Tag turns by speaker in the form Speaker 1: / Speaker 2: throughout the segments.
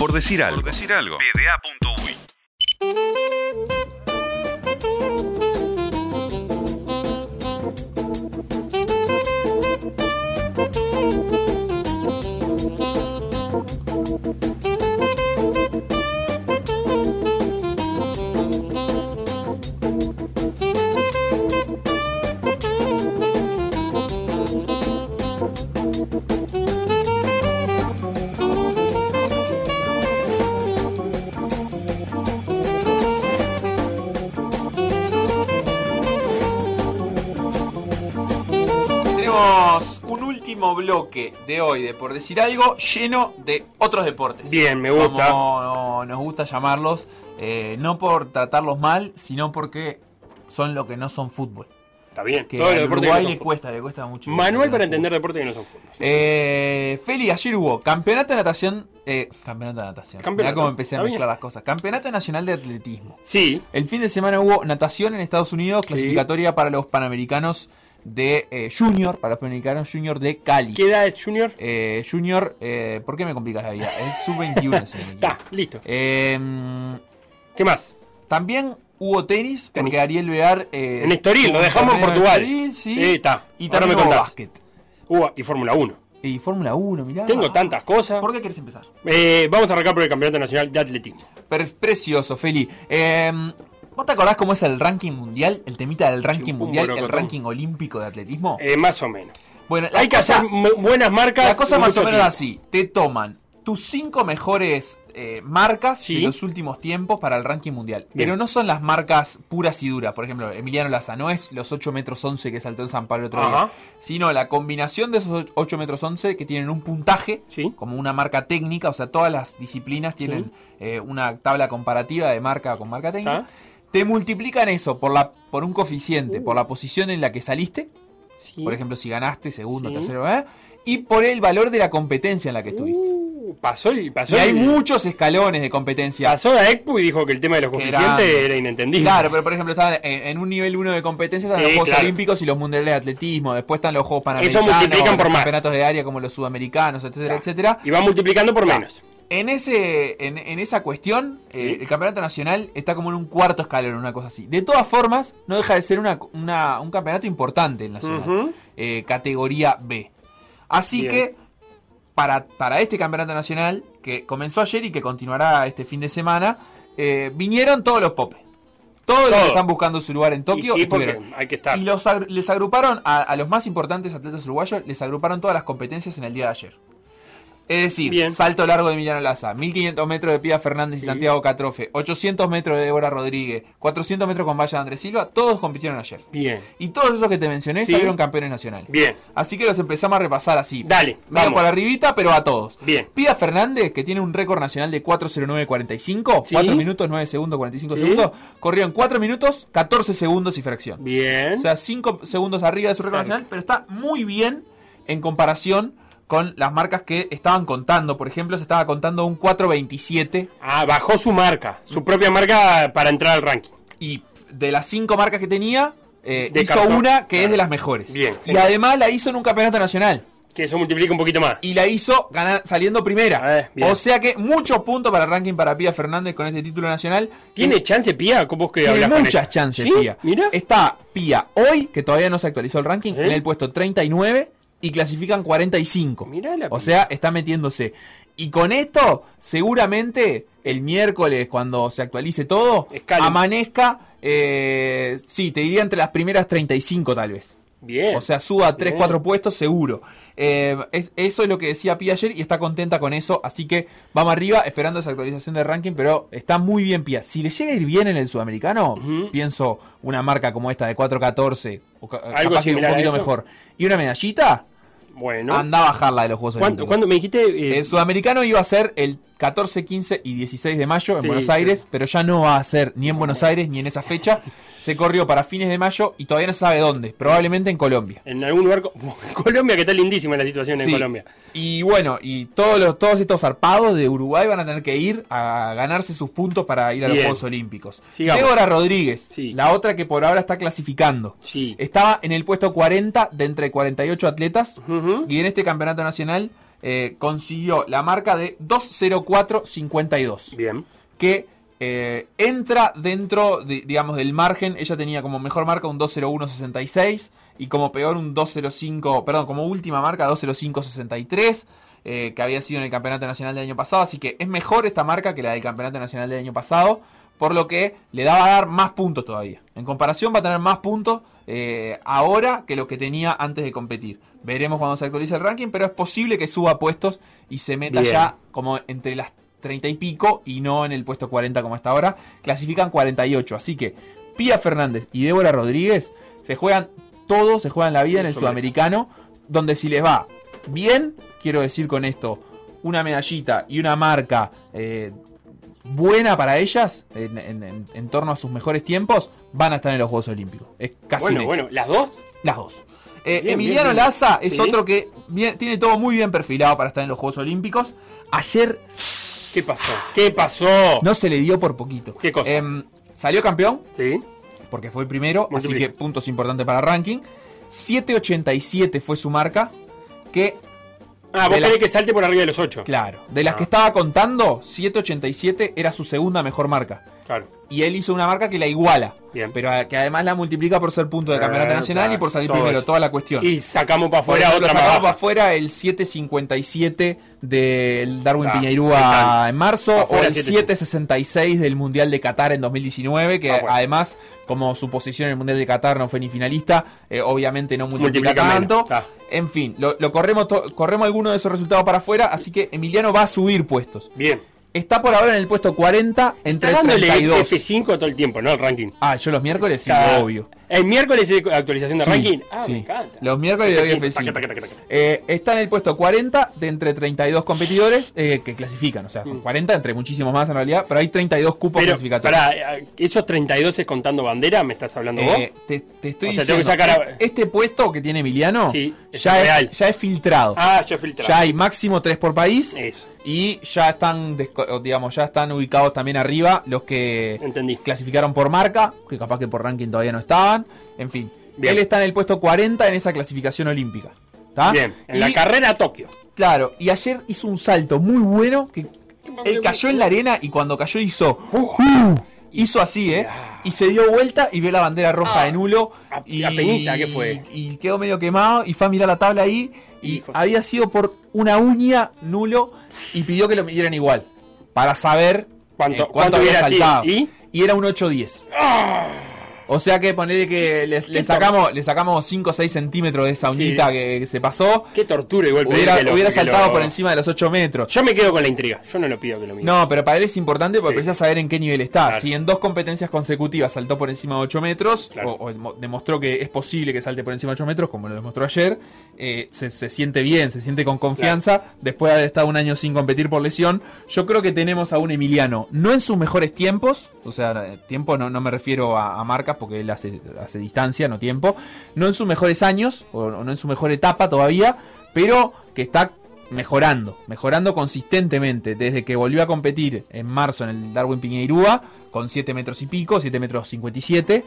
Speaker 1: Por decir algo.
Speaker 2: Por decir algo.
Speaker 1: PDA.uy.
Speaker 3: último bloque de hoy de Por Decir Algo lleno de otros deportes.
Speaker 4: Bien, me gusta.
Speaker 3: Como nos gusta llamarlos, eh, no por tratarlos mal, sino porque son lo que no son fútbol.
Speaker 4: Está bien.
Speaker 3: Que
Speaker 4: deportes
Speaker 3: Uruguay
Speaker 4: que no
Speaker 3: le cuesta, le cuesta mucho.
Speaker 4: Manual para entender deportes que no son fútbol.
Speaker 3: Eh, Feli, ayer hubo campeonato de natación. Eh, campeonato de natación.
Speaker 4: Campeonato,
Speaker 3: Mirá cómo empecé a mezclar las cosas. Campeonato nacional de atletismo.
Speaker 4: Sí.
Speaker 3: El fin de semana hubo natación en Estados Unidos, clasificatoria para los panamericanos de eh, Junior, para los panamericanos Junior de Cali.
Speaker 4: ¿Qué edad es Junior?
Speaker 3: Eh, junior, eh, ¿por qué me complicas la vida? Es sub-21. si no me equivoco.
Speaker 4: Está, listo.
Speaker 3: Eh,
Speaker 4: ¿Qué más?
Speaker 3: también hubo tenis,
Speaker 4: Tenis.
Speaker 3: porque Ariel Bear. Eh,
Speaker 4: En Estoril, lo dejamos en Portugal.
Speaker 3: Estoril, sí.
Speaker 4: Está.
Speaker 3: Y
Speaker 4: Ahora
Speaker 3: también
Speaker 4: me
Speaker 3: hubo básquet.
Speaker 4: Uh, y Fórmula 1.
Speaker 3: Y Fórmula 1, mirá.
Speaker 4: Tengo tantas cosas.
Speaker 3: ¿Por qué querés empezar?
Speaker 4: Eh, vamos a arrancar por el Campeonato Nacional de Atletismo.
Speaker 3: Per- precioso, Feli. Eh, ¿Vos te acordás cómo es el ranking mundial? El temita del ranking
Speaker 4: un
Speaker 3: mundial, el ranking olímpico de atletismo.
Speaker 4: Eh, más o menos.
Speaker 3: bueno,
Speaker 4: Hay que hacer buenas marcas.
Speaker 3: La cosa más o menos
Speaker 4: tiempo.
Speaker 3: así. Te toman tus cinco mejores eh, marcas
Speaker 4: Sí.
Speaker 3: de los últimos tiempos para el ranking mundial.
Speaker 4: Bien.
Speaker 3: Pero no son las marcas puras y duras. Por ejemplo, Emiliano Laza no es los 8 metros 11 que saltó en San Pablo el otro día. Sino la combinación de esos 8 metros 11 que tienen un puntaje
Speaker 4: Sí.
Speaker 3: como una marca técnica. O sea, todas las disciplinas tienen eh, una tabla comparativa de marca con marca técnica. Te multiplican eso por, la, por un coeficiente,
Speaker 4: Uh.
Speaker 3: por la posición en la que saliste.
Speaker 4: Sí.
Speaker 3: Por ejemplo, si ganaste segundo,
Speaker 4: Sí.
Speaker 3: tercero, ¿eh? y por el valor de la competencia en la que estuviste.
Speaker 4: Uh, pasó el. Pasó
Speaker 3: y hay
Speaker 4: el-
Speaker 3: muchos escalones de competencia.
Speaker 4: Pasó a Expo y dijo que el tema de los coeficientes
Speaker 3: grande.
Speaker 4: era inentendible.
Speaker 3: Claro, pero por ejemplo, estaban en, en un nivel 1 de competencia están
Speaker 4: Sí,
Speaker 3: los Juegos
Speaker 4: claro.
Speaker 3: Olímpicos y los Mundiales de Atletismo. Después están los Juegos Panamericanos,
Speaker 4: multiplican por
Speaker 3: los
Speaker 4: más.
Speaker 3: campeonatos de área como los sudamericanos, etcétera,
Speaker 4: Claro.
Speaker 3: etcétera.
Speaker 4: Y va multiplicando por menos.
Speaker 3: En, ese, en, en esa cuestión, eh, el campeonato nacional está como en un cuarto escalón, una cosa así. De todas formas, no deja de ser una, una- un campeonato importante el nacional.
Speaker 4: Ujú.
Speaker 3: eh, categoría B. Así
Speaker 4: Bien.
Speaker 3: que, para, para este campeonato nacional, que comenzó ayer y que continuará este fin de semana, eh, vinieron todos los popes. Todos los que están buscando su lugar en Tokio
Speaker 4: y sí, hay que estar.
Speaker 3: Y los les agruparon a, a los más importantes atletas uruguayos, les agruparon todas las competencias en el día de ayer. Es decir,
Speaker 4: Bien.
Speaker 3: salto largo de Emiliano Laza, 1500 metros de Pía Fernández y
Speaker 4: Sí.
Speaker 3: Santiago Catrofe, 800 metros de Débora Rodríguez, 400 metros con Valla de Andrés Silva, todos compitieron ayer.
Speaker 4: Bien.
Speaker 3: Y todos esos que te mencioné
Speaker 4: Sí.
Speaker 3: salieron campeones nacionales.
Speaker 4: Bien.
Speaker 3: Así que los empezamos a repasar así.
Speaker 4: Dale,
Speaker 3: Medio
Speaker 4: vamos.
Speaker 3: por arribita, pero a todos.
Speaker 4: Bien.
Speaker 3: Pía Fernández, que tiene un récord nacional de 4.09.45,
Speaker 4: Sí.
Speaker 3: 4 minutos, 9 segundos, 45
Speaker 4: Sí.
Speaker 3: segundos, corrió en 4 minutos, 14 segundos y fracción.
Speaker 4: Bien.
Speaker 3: O sea, 5 segundos arriba de su récord
Speaker 4: Claro.
Speaker 3: nacional, pero está muy bien en comparación con las marcas que estaban contando. Por ejemplo, se estaba contando un 4.27
Speaker 4: ah, bajó su marca. Su propia marca para entrar al ranking.
Speaker 3: y de las 5 marcas que tenía, eh, hizo
Speaker 4: cartón.
Speaker 3: una que es de las mejores.
Speaker 4: Bien,
Speaker 3: Y además la hizo en un campeonato nacional.
Speaker 4: Que eso multiplica un poquito más.
Speaker 3: y la hizo gana- saliendo primera.
Speaker 4: Eh, bien.
Speaker 3: o sea que muchos puntos para el ranking para Pía Fernández con este título nacional.
Speaker 4: ¿Tiene chance Pía? ¿Cómo es que
Speaker 3: Tiene muchas chances,
Speaker 4: ¿Sí?
Speaker 3: Pía.
Speaker 4: Mira.
Speaker 3: Está Pía hoy, que todavía no se actualizó el ranking,
Speaker 4: ¿Eh?
Speaker 3: en el puesto 39 y clasifican 45.
Speaker 4: Mirá la
Speaker 3: o sea, está metiéndose. Y con esto, seguramente el miércoles, cuando se actualice todo, amanezca, eh, sí, te diría entre las primeras 35 tal vez.
Speaker 4: Bien.
Speaker 3: O sea, suba 3,
Speaker 4: Bien.
Speaker 3: 4 puestos seguro. Eh, es- eso es lo que decía Pia ayer y está contenta con eso. Así que vamos arriba esperando esa actualización de ranking, pero está muy bien Pia. Si le llega a ir bien en el sudamericano, pienso una marca como esta de 4.14 o ca-
Speaker 4: Algo
Speaker 3: capaz que un poquito mejor. Y una medallita,
Speaker 4: bueno.
Speaker 3: anda a bajarla de los Juegos
Speaker 4: ¿Cuándo,
Speaker 3: Olímpicos.
Speaker 4: cuándo me dijiste? eh,
Speaker 3: El sudamericano iba a ser el 14, 15 y 16 de mayo en
Speaker 4: Sí,
Speaker 3: Buenos
Speaker 4: sí.
Speaker 3: Aires, pero ya no va a ser ni en Buenos Aires ni en esa fecha. Se corrió para fines de mayo y todavía no sabe dónde. Probablemente en Colombia.
Speaker 4: en algún lugar. co- Colombia, que está lindísima la situación en. Colombia.
Speaker 3: Y bueno, y todos los, todos estos zarpados de Uruguay van a tener que ir a ganarse sus puntos para ir a los. Juegos Olímpicos.
Speaker 4: Sigamos.
Speaker 3: Débora Rodríguez, la otra que por ahora está clasificando.
Speaker 4: Sí.
Speaker 3: Estaba en el puesto 40 de entre 48 atletas
Speaker 4: Ujú.
Speaker 3: y en este campeonato nacional eh, consiguió la marca de 2.04.52
Speaker 4: Bien.
Speaker 3: que eh, entra dentro, de- digamos, del margen. Ella tenía como mejor marca un 201.66 y como peor un 205, perdón, como última marca 205.63, eh, que había sido en el Campeonato Nacional del año pasado. Así que es mejor esta marca que la del Campeonato Nacional del año pasado, por lo que le da a dar más puntos todavía. En comparación va a tener más puntos eh, ahora que lo que tenía antes de competir. Veremos cuando se actualice el ranking, pero es posible que suba puestos y se meta
Speaker 4: Bien.
Speaker 3: ya como entre las 30 y pico y no en el puesto 40 como está ahora. Clasifican 48. Así que Pía Fernández y Débora Rodríguez se juegan todo, se juegan la vida en el sudamericano, donde si les va bien, quiero decir con esto, una medallita y una marca eh, buena para ellas en, en- en- en torno a sus mejores tiempos, van a estar en los Juegos Olímpicos. Es casi
Speaker 4: Bueno, bueno, las dos.
Speaker 3: Las dos. Eh,
Speaker 4: Bien,
Speaker 3: Emiliano
Speaker 4: bien, bien.
Speaker 3: Laza es
Speaker 4: Sí.
Speaker 3: otro que tiene todo muy bien perfilado para estar en los Juegos Olímpicos. Ayer
Speaker 4: ¿Qué pasó? ¿Qué pasó?
Speaker 3: no se le dio por poquito.
Speaker 4: ¿Qué cosa?
Speaker 3: Em, salió campeón,
Speaker 4: Sí.
Speaker 3: porque fue el primero, así que puntos importantes para ranking. 7.87 fue su marca, que,
Speaker 4: Ah, vos
Speaker 3: la-
Speaker 4: querés que salte por arriba de los ocho.
Speaker 3: claro, de las
Speaker 4: Ah.
Speaker 3: que estaba contando, 7.87 era su segunda mejor marca.
Speaker 4: Claro.
Speaker 3: Y él hizo una marca que la iguala,
Speaker 4: Bien.
Speaker 3: pero a- que además la multiplica por ser punto de
Speaker 4: Eh,
Speaker 3: campeonato nacional
Speaker 4: claro,
Speaker 3: y por salir
Speaker 4: todo
Speaker 3: primero,
Speaker 4: eso.
Speaker 3: toda la cuestión.
Speaker 4: Y sacamos para
Speaker 3: Por
Speaker 4: afuera
Speaker 3: ejemplo,
Speaker 4: otra más
Speaker 3: sacamos para
Speaker 4: baja.
Speaker 3: afuera el 7.57 del Darwin
Speaker 4: Ah,
Speaker 3: Piñeirúa en marzo
Speaker 4: Afuera
Speaker 3: o el
Speaker 4: 7.56
Speaker 3: 7.66 del Mundial de Qatar en 2019, que
Speaker 4: Afuera.
Speaker 3: además, como su posición en el Mundial de Qatar no fue ni finalista, eh, obviamente no multiplica,
Speaker 4: Multiplica menos,
Speaker 3: tanto. En fin, lo, lo corremos, to- corremos alguno de esos resultados para afuera, así que Emiliano va a subir puestos.
Speaker 4: Bien.
Speaker 3: Está por ahora en el puesto 40 entre
Speaker 4: Está dándole
Speaker 3: 32.
Speaker 4: F5 todo el tiempo, ¿no? El ranking.
Speaker 3: Ah, yo los miércoles sí,
Speaker 4: Cada-
Speaker 3: obvio.
Speaker 4: El miércoles es actualización de
Speaker 3: Sí,
Speaker 4: ranking. Ah,
Speaker 3: sí.
Speaker 4: me encanta.
Speaker 3: Los miércoles le doy
Speaker 4: F5,
Speaker 3: F5.
Speaker 4: taca, taca, taca, taca.
Speaker 3: Eh, está en el puesto 40 de entre 32 competidores eh, que clasifican. O sea, son
Speaker 4: Mm.
Speaker 3: 40 entre muchísimos más en realidad, pero hay 32 cupos
Speaker 4: Pero,
Speaker 3: clasificatorios.
Speaker 4: pará, eh, ¿esos 32 es contando bandera? ¿Me estás hablando vos?
Speaker 3: Eh, te, te estoy
Speaker 4: O sea,
Speaker 3: diciendo,
Speaker 4: tengo que sacar a-
Speaker 3: este puesto que tiene Emiliano
Speaker 4: Sí, es
Speaker 3: ya,
Speaker 4: real.
Speaker 3: es, ya es filtrado.
Speaker 4: Ah, yo filtrado.
Speaker 3: ya hay máximo 3 por país
Speaker 4: Eso.
Speaker 3: y ya están, digamos, ya están ubicados también arriba los que
Speaker 4: Entendí.
Speaker 3: clasificaron por marca, que capaz que por ranking todavía no estaban. En fin,
Speaker 4: Bien.
Speaker 3: él está en el puesto 40 en esa clasificación olímpica. ¿tá?
Speaker 4: Bien. En
Speaker 3: Y-
Speaker 4: la carrera a Tokio.
Speaker 3: Claro, y ayer hizo un salto muy bueno que él cayó en la arena y cuando cayó hizo "Uh", hizo así, ¿eh? Y se dio vuelta y vio la bandera roja
Speaker 4: Ah,
Speaker 3: de nulo
Speaker 4: a-
Speaker 3: y
Speaker 4: ¿qué fue?
Speaker 3: Y quedó medio quemado y fue a mirar la tabla ahí y
Speaker 4: Hijos.
Speaker 3: había sido por una uña nulo y pidió que lo midieran igual para saber
Speaker 4: ¿Cuánto-
Speaker 3: eh,
Speaker 4: cuánto
Speaker 3: había saltado.
Speaker 4: ¿Y?
Speaker 3: Y era un 8-10. O sea que ponerle que le, le sacamos le sacamos 5 o 6 centímetros de esa
Speaker 4: Sí.
Speaker 3: uñita que, que se pasó.
Speaker 4: Qué tortura igual.
Speaker 3: Hubiera,
Speaker 4: que lo-
Speaker 3: hubiera
Speaker 4: que
Speaker 3: saltado
Speaker 4: lo-
Speaker 3: por encima de los 8 metros.
Speaker 4: Yo me quedo con la intriga. Yo no lo pido que lo mire.
Speaker 3: No, pero para él es importante porque
Speaker 4: Sí.
Speaker 3: precisa saber en qué nivel está.
Speaker 4: Claro.
Speaker 3: Si en dos competencias consecutivas saltó por encima de 8 metros,
Speaker 4: Claro.
Speaker 3: o, o demo- demostró que es posible que salte por encima de 8 metros, como lo demostró ayer, eh, se, se siente bien, se siente con confianza, después de haber estado un año sin competir por lesión. Yo creo que tenemos a un Emiliano, no en sus mejores tiempos, o sea, eh, tiempo no, no me refiero a, a marcas porque él hace, hace distancia, no tiempo, no en sus mejores años, o, no en su mejor etapa todavía, pero que está mejorando, mejorando consistentemente desde que volvió a competir en marzo en el Darwin Piñeirúa con 7 metros y pico, 7 metros 57,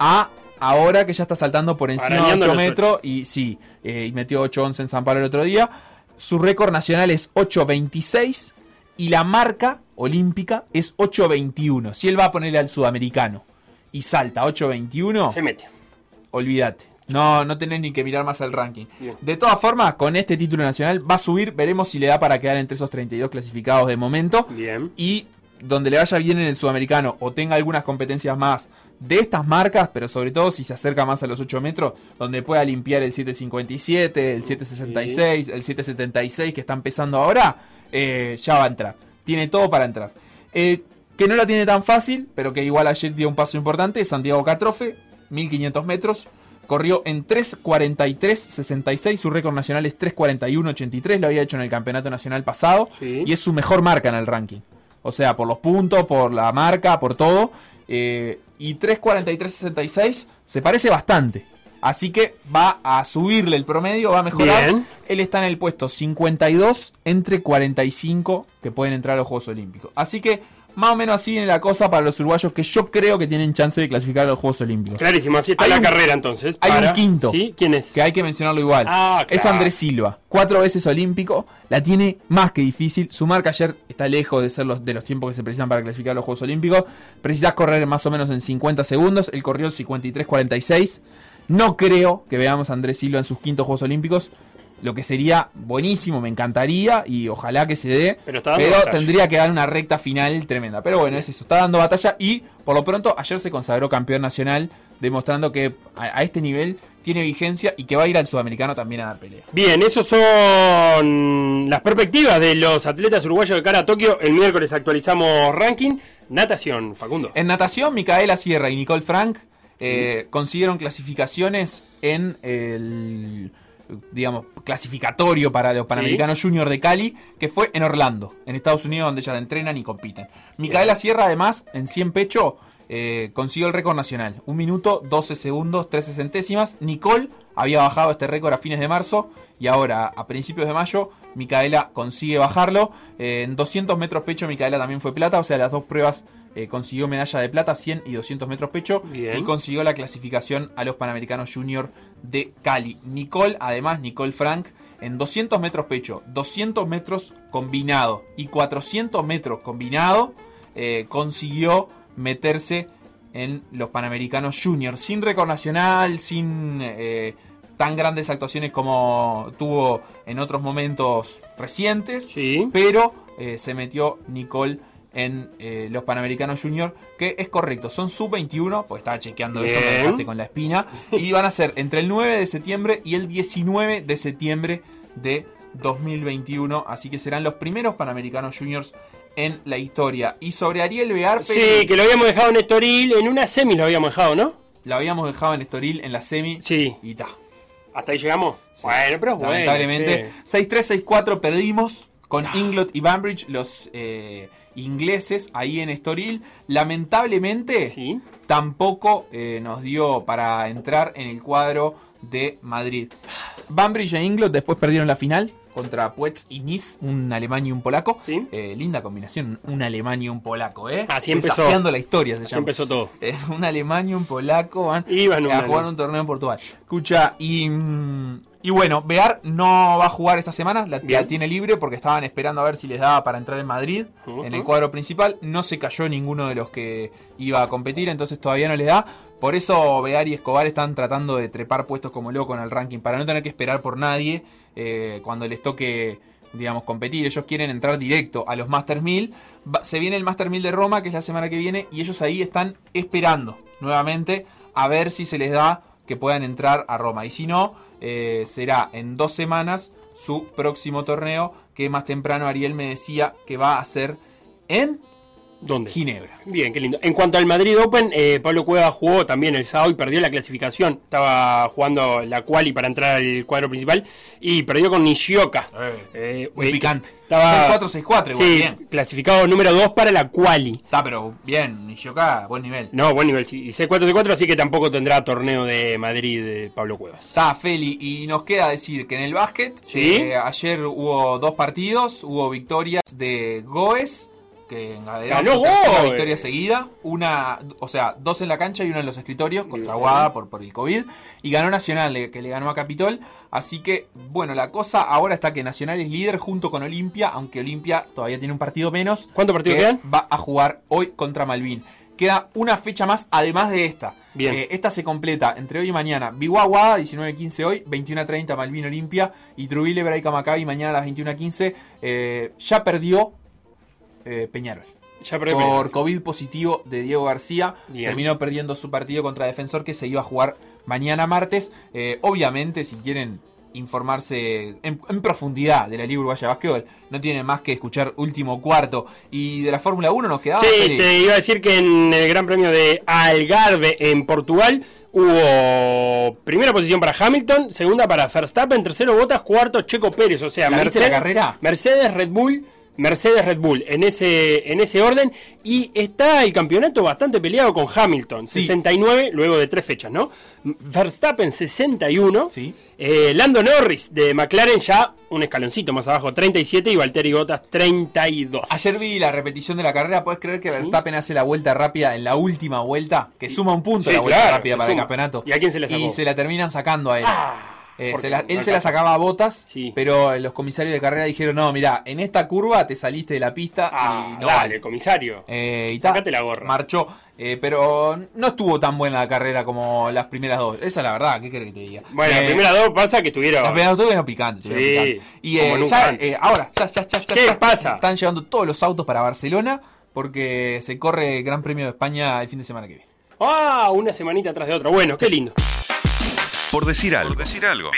Speaker 3: a ahora que ya está saltando por encima de
Speaker 4: Arañando
Speaker 3: 8
Speaker 4: los
Speaker 3: metros y sí, eh, y metió 8.11 en San Pablo el otro día. Su récord nacional es 8.26 y la marca olímpica es 8.21. Si él va a ponerle al sudamericano y salta 8.21,
Speaker 4: Se mete.
Speaker 3: olvídate. No, no tenés ni que mirar más el ranking.
Speaker 4: Bien.
Speaker 3: De todas formas, con este título nacional va a subir. Veremos si le da para quedar entre esos 32 clasificados de momento.
Speaker 4: Bien.
Speaker 3: Y donde le vaya bien en el sudamericano o tenga algunas competencias más de estas marcas, pero sobre todo si se acerca más a los 8 metros, donde pueda limpiar el 757, el 766, el 776 que está empezando ahora, eh, ya va a entrar. Tiene todo para entrar. Eh, que no la tiene tan fácil, pero que igual ayer dio un paso importante, Santiago Catrofe, 1500 metros. Corrió en 3.43.66, su récord nacional es 3.41.83, lo había hecho en el campeonato nacional pasado
Speaker 4: Sí.
Speaker 3: y es su mejor marca en el ranking. O sea, por los puntos, por la marca, por todo. eh, y 3.43.66 se parece bastante. Así que va a subirle el promedio, va a mejorar.
Speaker 4: Bien.
Speaker 3: Él está en el puesto 52 entre 45 que pueden entrar a los Juegos Olímpicos. Así que más o menos así viene la cosa para los uruguayos que yo creo que tienen chance de clasificar a los Juegos Olímpicos.
Speaker 4: Clarísimo, así está
Speaker 3: Hay
Speaker 4: la
Speaker 3: un-
Speaker 4: carrera entonces.
Speaker 3: hay un quinto.
Speaker 4: ¿Sí? ¿Quién es?
Speaker 3: Que hay que mencionarlo igual.
Speaker 4: Ah,
Speaker 3: Es
Speaker 4: claro.
Speaker 3: Andrés Silva, cuatro veces olímpico, la tiene más que difícil. Su marca ayer está lejos de ser los, de los tiempos que se precisan para clasificar a los Juegos Olímpicos. Precisás correr más o menos en 50 segundos. Él corrió 53-46. No creo que veamos a Andrés Silva en sus quintos Juegos Olímpicos. Lo que sería buenísimo, me encantaría y ojalá que se dé.
Speaker 4: Pero
Speaker 3: tendría que dar una recta final tremenda. Pero bueno, es eso, está dando batalla y por lo pronto ayer se consagró campeón nacional, demostrando que a, a este nivel tiene vigencia y que va a ir al sudamericano también a dar pelea.
Speaker 4: Bien, esos son las perspectivas de los atletas uruguayos de cara a Tokio. El miércoles actualizamos ranking. Natación, Facundo.
Speaker 3: En natación, Micaela Sierra y Nicole Frank eh, consiguieron clasificaciones en el digamos clasificatorio para los Panamericanos Junior de Cali, que fue en Orlando, en Estados Unidos, donde ellas entrenan y compiten. Micaela Sierra, además, en 100 pecho, eh, consiguió el récord nacional. Un minuto, 12 segundos, 13 centésimas. Nicole había bajado este récord a fines de marzo y ahora, a principios de mayo, Micaela consigue bajarlo. Eh, en 200 metros pecho, Micaela también fue plata, o sea, las dos pruebas eh, consiguió medalla de plata, 100 y 200 metros pecho,
Speaker 4: Bien.
Speaker 3: y consiguió la clasificación a los Panamericanos Junior de Cali. Nicole, además, Nicole Frank, en 200 metros pecho, 200 metros combinado y 400 metros combinado, eh, consiguió meterse en los Panamericanos Junior, sin récord nacional, sin eh, tan grandes actuaciones como tuvo en otros momentos recientes,
Speaker 4: Sí.
Speaker 3: pero eh, se metió Nicole en eh, los Panamericanos Junior, que es correcto, son sub-21, pues estaba chequeando eso, me dejaste con la espina, y van a ser entre el 9 de septiembre y el 19 de septiembre de 2021, así que serán los primeros Panamericanos Juniors en la historia. Y sobre Ariel Bearpe,
Speaker 4: Sí, que lo habíamos dejado en Estoril. En una semi lo habíamos dejado, ¿no?
Speaker 3: la habíamos dejado en Estoril en la semi,
Speaker 4: Sí.
Speaker 3: y ta.
Speaker 4: ¿Hasta ahí llegamos? Bueno, pero bueno.
Speaker 3: Lamentablemente,
Speaker 4: che.
Speaker 3: 6-3-6-4 perdimos con Inglot y Bambridge, los eh, ingleses, ahí en Estoril. Lamentablemente,
Speaker 4: Sí.
Speaker 3: tampoco eh, nos dio para entrar en el cuadro de Madrid. Bambridge e Inglot después perdieron la final contra Puetz y Nice, un alemán y un polaco.
Speaker 4: Sí.
Speaker 3: Eh, linda combinación, un alemán y un polaco, ¿eh?
Speaker 4: Así empezó.
Speaker 3: Desafiando la historia, se
Speaker 4: Así
Speaker 3: llama.
Speaker 4: empezó todo.
Speaker 3: Eh, un alemán y un polaco van
Speaker 4: Iban
Speaker 3: a jugar un torneo en Portugal. Escucha, y, y bueno, Bear no va a jugar esta semana, la, tiene libre porque estaban esperando a ver si les daba para entrar en Madrid, en el cuadro principal. No se cayó ninguno de los que iba a competir, entonces todavía no les da. Por eso Bear y Escobar están tratando de trepar puestos como loco en el ranking, para no tener que esperar por nadie eh, cuando les toque, digamos, competir. Ellos quieren entrar directo a los Masters 1000. Va- se viene el Master 1000 de Roma, que es la semana que viene, y ellos ahí están esperando nuevamente a ver si se les da que puedan entrar a Roma. Y si no, eh, será en dos semanas su próximo torneo, que más temprano Ariel me decía que va a ser en
Speaker 4: ¿Dónde?
Speaker 3: Ginebra.
Speaker 4: Bien, qué lindo. En cuanto al Madrid Open, eh, Pablo Cueva jugó también el sábado y perdió la clasificación. Estaba jugando la quali para entrar al cuadro principal y perdió con Nishioka. Eh,
Speaker 3: Muy
Speaker 4: eh,
Speaker 3: picante.
Speaker 4: Estaba
Speaker 3: 6-4-6-4, igual,
Speaker 4: sí,
Speaker 3: bien.
Speaker 4: clasificado número 2 para la quali.
Speaker 3: Está, pero bien, Nishoka, buen nivel.
Speaker 4: No, buen nivel. sí. Y C4-C4, así que tampoco tendrá torneo de Madrid eh, Pablo Cuevas.
Speaker 3: Está Feli, y nos queda decir que en el básquet,
Speaker 4: Sí.
Speaker 3: eh, ayer hubo dos partidos, hubo victorias de Goes, que victoria seguida, una, o sea, dos en la cancha y una en los escritorios contra. Guada por, por el COVID, y ganó Nacional, que le ganó a Capitol, así que, bueno, la cosa ahora está que Nacional es líder junto con Olimpia, aunque Olimpia todavía tiene un partido menos.
Speaker 4: ¿Cuántos partidos
Speaker 3: que
Speaker 4: quedan?
Speaker 3: Va a jugar hoy contra Malvin. Queda una fecha más, además de esta.
Speaker 4: Bien.
Speaker 3: Eh, esta se completa entre hoy y mañana. Biguaguada, 19.15 hoy, 21.30 Malvin Olimpia. Y Trujillo Hebraica Maccabi, mañana a las 21.15. Eh, ya perdió eh, Peñarol.
Speaker 4: Ya
Speaker 3: Por
Speaker 4: Peñarol.
Speaker 3: COVID positivo de Diego García.
Speaker 4: Bien.
Speaker 3: Terminó perdiendo su partido contra Defensor que se iba a jugar mañana martes. Eh, obviamente, si quieren informarse en, en profundidad de la Liga Uruguaya de Básquetbol, no tienen más que escuchar último cuarto. Y de la Fórmula 1 nos quedaba.
Speaker 4: Sí, te iba a decir que en el Gran Premio de Algarve en Portugal hubo primera posición para Hamilton, segunda para Verstappen, tercero Bottas, cuarto Checo Pérez, o sea,
Speaker 3: ¿La viste
Speaker 4: Mercedes,
Speaker 3: la carrera?
Speaker 4: Mercedes, Red Bull, Mercedes Red Bull en ese, en ese orden. Y está el campeonato bastante peleado con Hamilton,
Speaker 3: Sí.
Speaker 4: 69, luego de tres fechas, ¿no? Verstappen 61.
Speaker 3: Sí.
Speaker 4: Eh, Lando Norris de McLaren ya un escaloncito más abajo, 37. Y Valtteri Bottas 32.
Speaker 3: Ayer vi la repetición de la carrera. ¿Puedes creer que Verstappen hace la vuelta rápida en la última vuelta? Que suma un punto
Speaker 4: Sí,
Speaker 3: la vuelta
Speaker 4: claro,
Speaker 3: rápida para el campeonato.
Speaker 4: ¿Y a quién se la sacó?
Speaker 3: Y se la terminan sacando a él.
Speaker 4: Ah,
Speaker 3: Eh,
Speaker 4: porque
Speaker 3: se la- él se sacaba a botas,
Speaker 4: Sí.
Speaker 3: pero los comisarios de carrera dijeron: No, mira, en esta curva te saliste de la pista
Speaker 4: Ah,
Speaker 3: y no
Speaker 4: dale,
Speaker 3: vale.
Speaker 4: comisario.
Speaker 3: Eh, y ta,
Speaker 4: la gorra.
Speaker 3: Marchó. Eh, pero no estuvo tan buena la carrera como las primeras dos. Esa es la verdad, ¿qué querés que te diga?
Speaker 4: Bueno,
Speaker 3: Eh,
Speaker 4: la primera dos pasa que tuvieron.
Speaker 3: Las primeras dos eran picantes.
Speaker 4: Sí,
Speaker 3: estuvieron picantes. Y eh, ya, eh, ahora, ya, ya,
Speaker 4: ¿Qué
Speaker 3: ya
Speaker 4: pasa?
Speaker 3: Están llegando todos los autos para Barcelona porque se corre el Gran Premio de España el fin de semana que viene.
Speaker 4: Ah, una semanita atrás de otra. Bueno, qué lindo.
Speaker 1: Por decir algo.
Speaker 2: Por decir algo.